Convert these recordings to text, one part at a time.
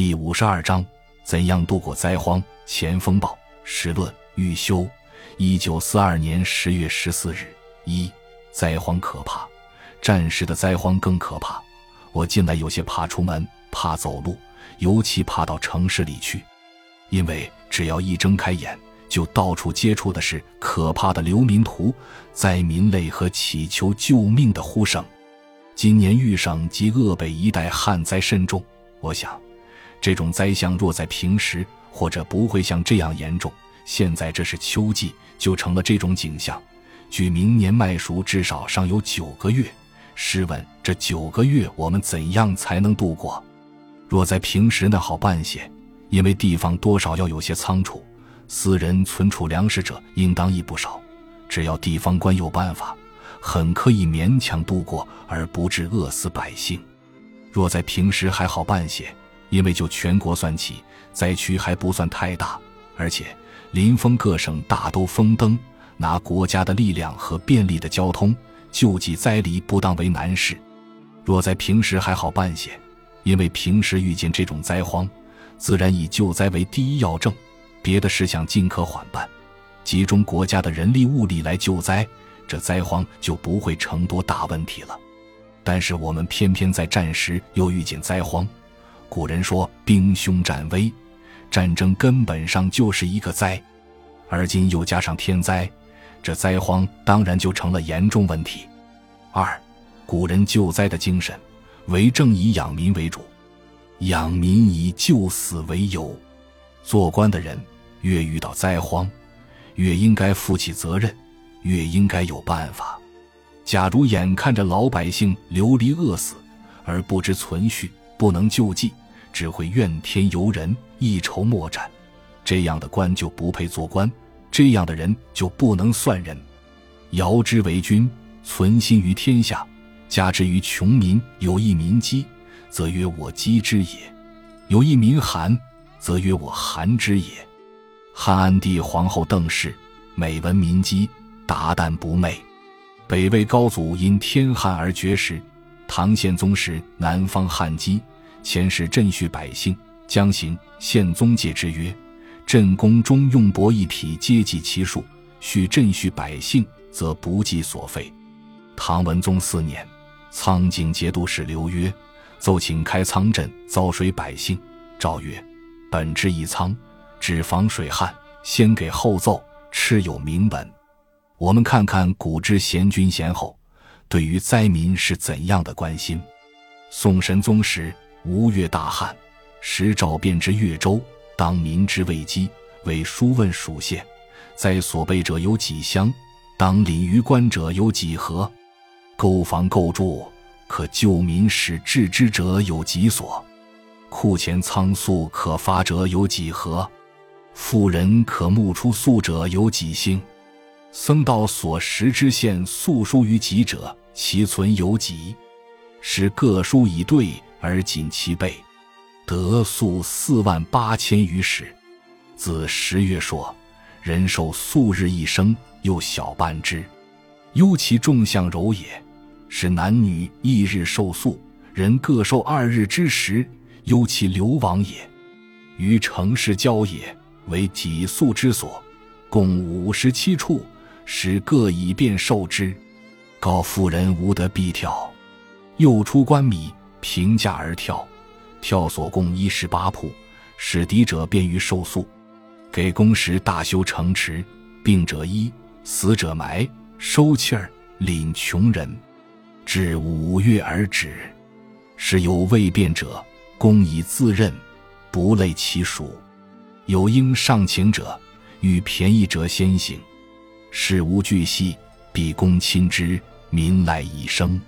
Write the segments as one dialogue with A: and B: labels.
A: 第五十二章：怎样度过灾荒？前风暴时论预修。一九四二年十月十四日。一灾荒可怕，战时的灾荒更可怕。我近来有些怕出门，怕走路，尤其怕到城市里去，因为只要一睁开眼，就到处接触的是可怕的流民图、灾民泪和祈求救命的呼声。今年豫省及鄂北一带旱灾甚重，我想。这种灾象若在平时，或者不会像这样严重。现在这是秋季，就成了这种景象。距明年麦熟至少尚有九个月。试问这九个月，我们怎样才能度过？若在平时那好办些，因为地方多少要有些仓储，私人存储粮食者应当亦不少。只要地方官有办法，很可以勉强度过，而不致饿死百姓。若在平时还好办些。因为就全国算起，灾区还不算太大，而且临风各省大都封灯，拿国家的力量和便利的交通救济灾黎，不当为难事。若在平时还好办些，因为平时遇见这种灾荒，自然以救灾为第一要政，别的事项尽可缓办，集中国家的人力物力来救灾，这灾荒就不会成多大问题了。但是我们偏偏在战时又遇见灾荒。古人说“兵凶战危”，战争根本上就是一个灾，而今又加上天灾，这灾荒当然就成了严重问题。二，古人救灾的精神，为政以养民为主，养民以救死为由。做官的人越遇到灾荒，越应该负起责任，越应该有办法。假如眼看着老百姓流离饿死，而不知存续，不能救济。只会怨天尤人，一筹莫展，这样的官就不配做官，这样的人就不能算人。尧之为君，存心于天下，加之于穷民，有一民饥，则曰我饥之也；有一民寒，则曰我寒之也。汉安帝皇后邓氏，每闻民饥，达旦不寐。北魏高祖因天旱而绝食，唐宪宗时南方旱饥。前世镇恤百姓，将行宪宗戒之曰：“镇宫中用帛一匹，皆计其数；续镇恤百姓，则不计所费。”唐文宗四年，苍井节度使刘约奏请开仓赈遭水百姓。诏曰：“本之一仓，只防水旱，先给后奏，敕有明文。”我们看看古之贤君贤后对于灾民是怎样的关心。宋神宗时。吴越大旱，时诏变之越州，当民之未饥，为书问属县，在所备者有几乡？当领于官者有几何？购房构筑，可救民使治之者有几所？库钱仓粟可发者有几何？富人可募出粟者有几星？僧道所食之县粟书于己者，其存有几？使各书以对。而仅其倍，得粟四万八千余石。自十月说，人寿素日一升，又小半之。忧其众相柔也，使男女一日受粟，人各受二日之食，忧其流亡也。于城市郊也，为己粟之所，共五十七处，使各以便受之。告妇人无得必跳，又出官米。平价而跳，跳所共一十八铺，使敌者便于受粟。给公时大修城池，病者医，死者埋，收气儿，领穷人，至五月而止。是有未变者，公以自任，不累其属。有应上请者，欲便宜者先行。事无巨细，必公亲之，民赖以生。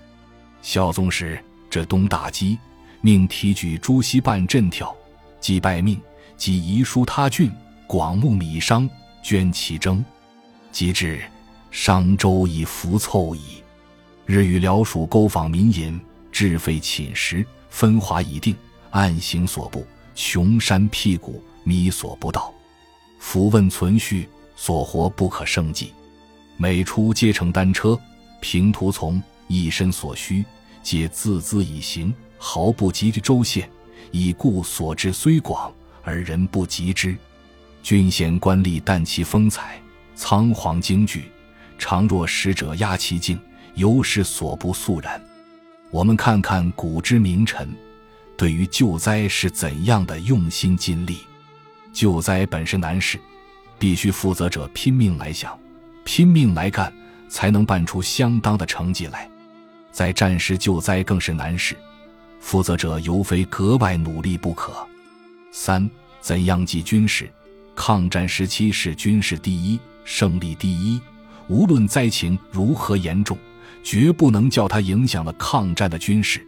A: 孝宗时。这东大饥，命提举朱熹办赈跳，即拜命，即遗书他郡，广募米商，捐其征。及至，商周已浮凑矣。日与辽属勾访民隐，置费寝食，分华已定，按行所部，穷山僻谷，米所不到。伏问存续，所活不可胜计。每出皆乘单车，平途从，一身所需。皆自资以行，毫不及之周县，以故所知虽广，而人不及之。郡县官吏淡其风采，仓皇惊惧，常若使者压其境，犹是所不速然。我们看看古之名臣，对于救灾是怎样的用心尽力。救灾本是难事，必须负责者拼命来想，拼命来干，才能办出相当的成绩来。在战时救灾更是难事，负责者尤非格外努力不可。三，怎样记军事？抗战时期是军事第一，胜利第一，无论灾情如何严重。绝不能叫它影响了抗战的军事，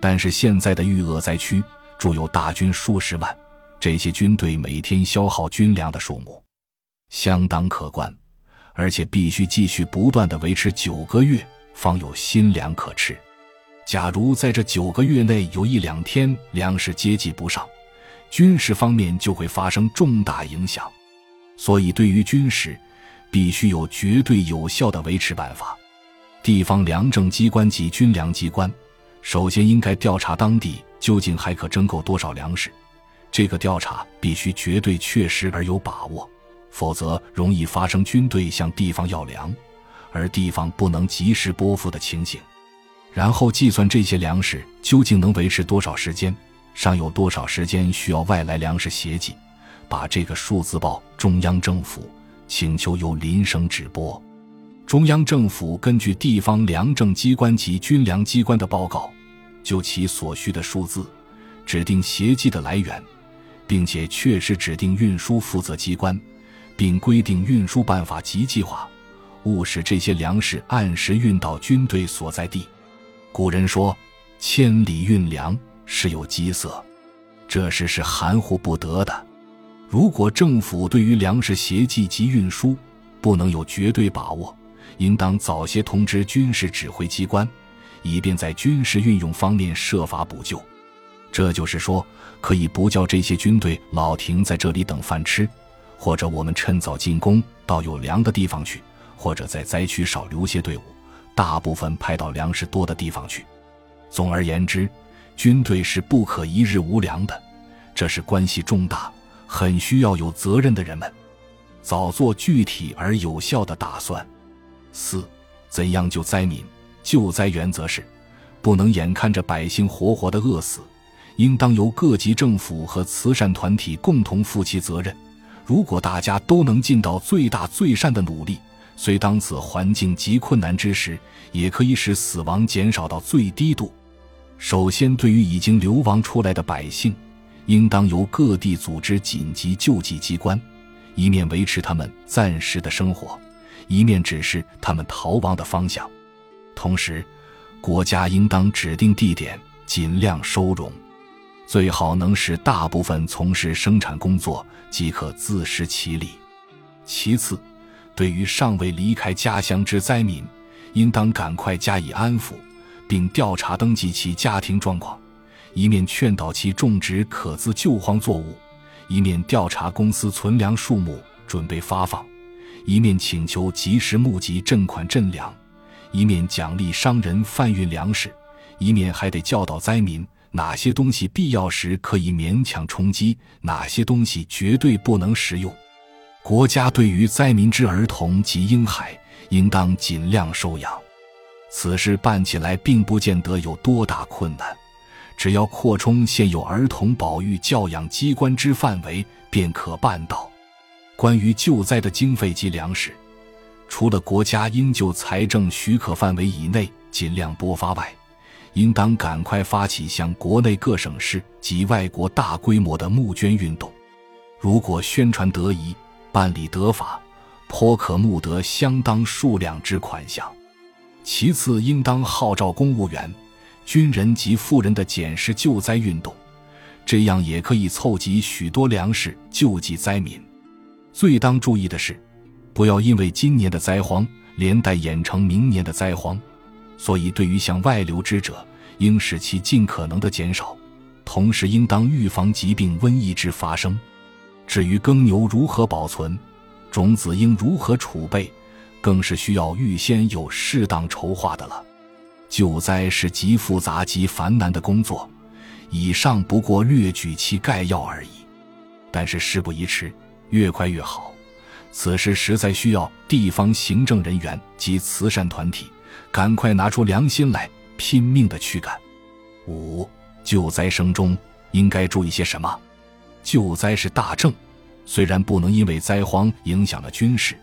A: 但是现在的豫鄂灾区驻有大军数十万，这些军队每天消耗军粮的数目相当可观，而且必须继续不断的维持九个月，方有新粮可吃。假如在这九个月内有一两天粮食接济不上，军事方面就会发生重大影响。所以，对于军事，必须有绝对有效的维持办法。地方粮政机关及军粮机关，首先应该调查当地究竟还可征购多少粮食。这个调查必须绝对确实而有把握，否则容易发生军队向地方要粮，而地方不能及时拨付的情形。然后计算这些粮食究竟能维持多少时间，尚有多少时间需要外来粮食协济，把这个数字报中央政府，请求由邻省直拨。中央政府根据地方粮政机关及军粮机关的报告，就其所需的数字，指定协济的来源，并且确实指定运输负责机关，并规定运输办法及计划，务使这些粮食按时运到军队所在地。古人说：“千里运粮，是有饥色。”这事是含糊不得的。如果政府对于粮食协济及运输不能有绝对把握，应当早些通知军事指挥机关，以便在军事运用方面设法补救。这就是说，可以不叫这些军队老停在这里等饭吃，或者我们趁早进攻到有粮的地方去，或者在灾区少留些队伍，大部分派到粮食多的地方去。总而言之，军队是不可一日无粮的，这是关系重大，很需要有责任的人们早做具体而有效的打算。四，怎样救灾民？救灾原则是，不能眼看着百姓活活的饿死，应当由各级政府和慈善团体共同负起责任。如果大家都能尽到最大最善的努力，虽当此环境极困难之时，也可以使死亡减少到最低度。首先，对于已经流亡出来的百姓，应当由各地组织紧急救济机关，一面维持他们暂时的生活。一面指示他们逃亡的方向，同时，国家应当指定地点，尽量收容，最好能使大部分从事生产工作，即可自食其力。其次，对于尚未离开家乡之灾民，应当赶快加以安抚，并调查登记其家庭状况，一面劝导其种植可资救荒作物，一面调查公司存粮数目，准备发放。一面请求及时募集赈款赈粮，一面奖励商人贩运粮食，一面还得教导灾民哪些东西必要时可以勉强充饥，哪些东西绝对不能食用。国家对于灾民之儿童及婴孩，应当尽量收养。此事办起来并不见得有多大困难，只要扩充现有儿童保育教养机关之范围，便可办到。关于救灾的经费及粮食，除了国家应就财政许可范围以内尽量拨发外，应当赶快发起向国内各省市及外国大规模的募捐运动。如果宣传得宜，办理得法，颇可募得相当数量之款项。其次，应当号召公务员、军人及富人的检视救灾运动，这样也可以凑集许多粮食救济灾民。最当注意的是，不要因为今年的灾荒连带演成明年的灾荒，所以对于向外流之者，应使其尽可能的减少，同时应当预防疾病瘟疫之发生。至于耕牛如何保存，种子应如何储备，更是需要预先有适当筹划的了。救灾是极复杂极繁难的工作，以上不过略举其概要而已。但是事不宜迟，越快越好。此时实在需要地方行政人员及慈善团体赶快拿出良心来，拼命的驱赶。五救灾声中应该注意些什么？救灾是大政，虽然不能因为灾荒影响了军事，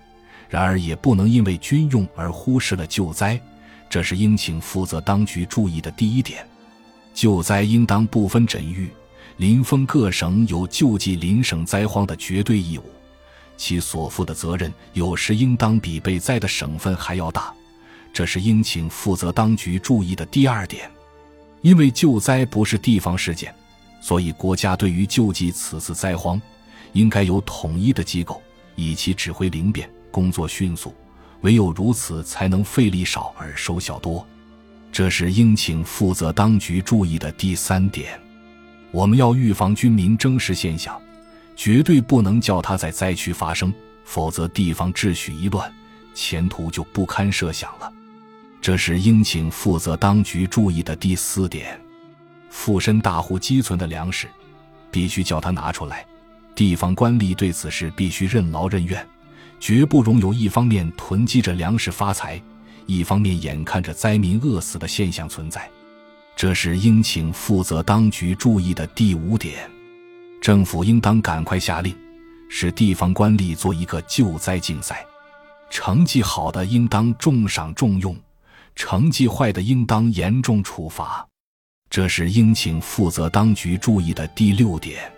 A: 然而也不能因为军用而忽视了救灾，这是应请负责当局注意的第一点。救灾应当不分诊域，临封各省有救济邻省灾荒的绝对义务。其所负的责任有时应当比被灾的省份还要大，这是应请负责当局注意的第二点。因为救灾不是地方事件，所以国家对于救济此次灾荒，应该有统一的机构，以其指挥灵便，工作迅速。唯有如此，才能费力少而收效多。这是应请负责当局注意的第三点。我们要预防军民争食现象。绝对不能叫它在灾区发生，否则地方秩序一乱，前途就不堪设想了。这是应请负责当局注意的第四点。附身大户积存的粮食，必须叫他拿出来。地方官吏对此事必须任劳任怨，绝不容有一方面囤积着粮食发财，一方面眼看着灾民饿死的现象存在。这是应请负责当局注意的第五点。政府应当赶快下令，使地方官吏做一个救灾竞赛，成绩好的应当重赏重用，成绩坏的应当严重处罚。这是应请负责当局注意的第六点。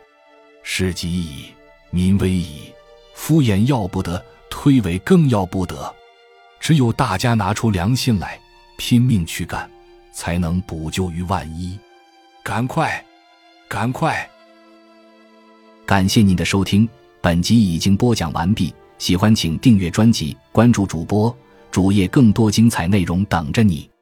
A: 事急矣，民危矣，敷衍要不得，推诿更要不得。只有大家拿出良心来，拼命去干，才能补救于万一。赶快，赶快！
B: 感谢您的收听，本集已经播讲完毕。喜欢请订阅专辑，关注主播主页，更多精彩内容等着你。